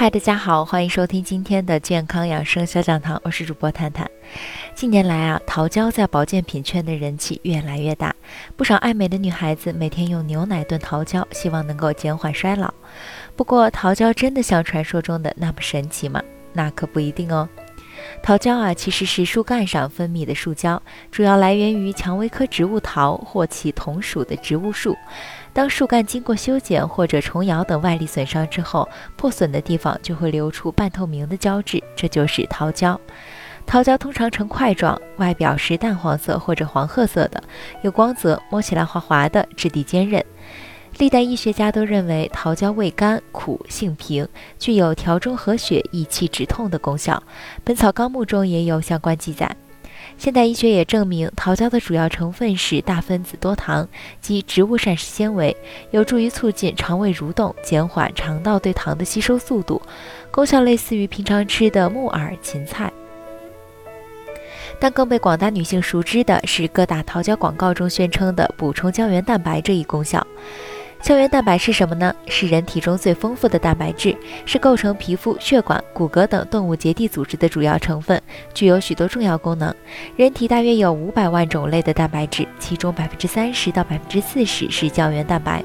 嗨，大家好，欢迎收听今天的健康养生小讲堂，我是主播探探。近年来啊，桃胶在保健品圈的人气越来越大，不少爱美的女孩子每天用牛奶炖桃胶，希望能够减缓衰老。不过，桃胶真的像传说中的那么神奇吗？那可不一定哦。桃胶啊，其实是树干上分泌的树胶，主要来源于蔷薇科植物桃或其同属的植物树。当树干经过修剪或者虫咬等外力损伤之后，破损的地方就会流出半透明的胶质，这就是桃胶。桃胶通常呈块状，外表是淡黄色或者黄褐色的，有光泽，摸起来滑滑的，质地坚韧。历代医学家都认为桃胶味甘苦，性平，具有调中和血、益气止痛的功效。《本草纲目》中也有相关记载。现代医学也证明，桃胶的主要成分是大分子多糖及植物膳食纤维，有助于促进肠胃蠕动，减缓肠道对糖的吸收速度，功效类似于平常吃的木耳、芹菜。但更被广大女性熟知的是各大桃胶广告中宣称的补充胶原蛋白这一功效。胶原蛋白是什么呢？是人体中最丰富的蛋白质，是构成皮肤、血管、骨骼等动物结缔组织的主要成分，具有许多重要功能。人体大约有五百万种类的蛋白质，其中百分之三十到百分之四十是胶原蛋白。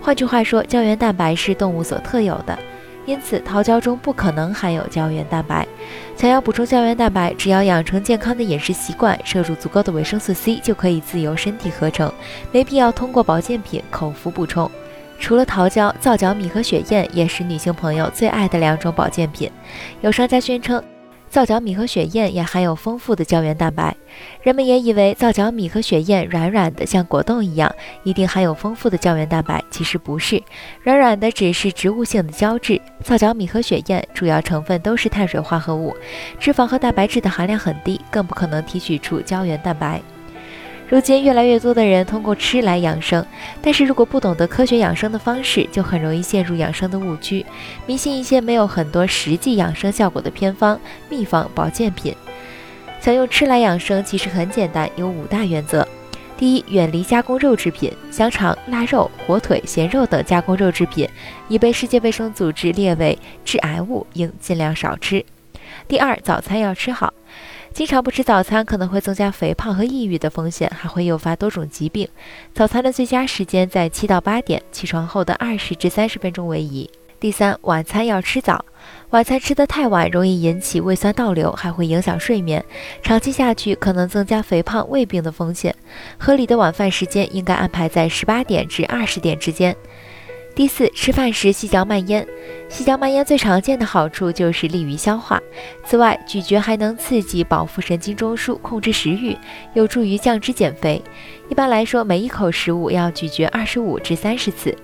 换句话说，胶原蛋白是动物所特有的。因此，桃胶中不可能含有胶原蛋白。想要补充胶原蛋白，只要养成健康的饮食习惯，摄入足够的维生素 C，就可以自由身体合成，没必要通过保健品口服补充。除了桃胶，皂角米和雪燕也是女性朋友最爱的两种保健品。有商家宣称。皂角米和雪燕也含有丰富的胶原蛋白，人们也以为皂角米和雪燕软软的像果冻一样，一定含有丰富的胶原蛋白。其实不是，软软的只是植物性的胶质。皂角米和雪燕主要成分都是碳水化合物，脂肪和蛋白质的含量很低，更不可能提取出胶原蛋白。如今，越来越多的人通过吃来养生，但是如果不懂得科学养生的方式，就很容易陷入养生的误区，迷信一些没有很多实际养生效果的偏方、秘方、保健品。想用吃来养生，其实很简单，有五大原则：第一，远离加工肉制品，香肠、腊肉、火腿、咸肉等加工肉制品已被世界卫生组织列为致癌物，应尽量少吃；第二，早餐要吃好。经常不吃早餐可能会增加肥胖和抑郁的风险，还会诱发多种疾病。早餐的最佳时间在七到八点，起床后的二十至三十分钟为宜。第三，晚餐要吃早，晚餐吃得太晚容易引起胃酸倒流，还会影响睡眠，长期下去可能增加肥胖、胃病的风险。合理的晚饭时间应该安排在十八点至二十点之间。第四，吃饭时细嚼慢咽。细嚼慢咽最常见的好处就是利于消化。此外，咀嚼还能刺激饱腹神经中枢，控制食欲，有助于降脂减肥。一般来说，每一口食物要咀嚼二十五至三十次。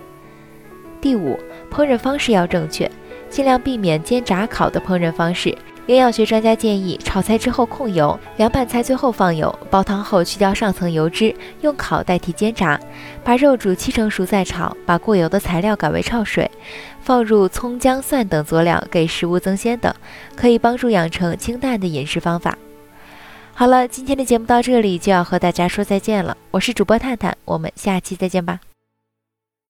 第五，烹饪方式要正确，尽量避免煎炸烤的烹饪方式。营养学专家建议，炒菜之后控油，凉拌菜最后放油，煲汤后去掉上层油脂，用烤代替煎炸。把肉煮七成熟再炒，把过油的材料改为焯水，放入葱姜蒜等佐料，给食物增鲜等，可以帮助养成清淡的饮食方法。好了，今天的节目到这里就要和大家说再见了，我是主播探探，我们下期再见吧。